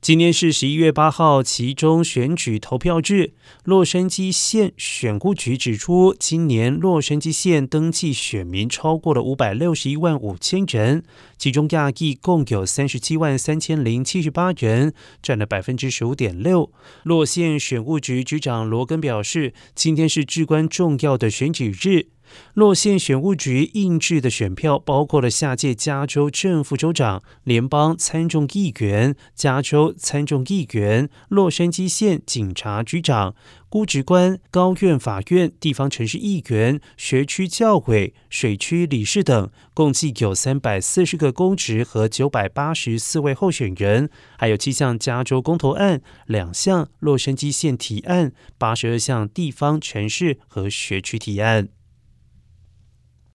今天是十一月八号，其中选举投票日。洛杉矶县选务局指出，今年洛杉矶县登记选民超过了五百六十一万五千人，其中亚裔共有三十七万三千零七十八人，占了百分之十五点六。洛县选务局局长罗根表示，今天是至关重要的选举日。洛县选务局印制的选票包括了下届加州正副州长、联邦参众议员、加州参众议员、洛杉矶县警察局长、估值官、高院法院、地方城市议员、学区教委、水区理事等，共计有三百四十个公职和九百八十四位候选人，还有七项加州公投案、两项洛杉矶县提案、八十二项地方城市和学区提案。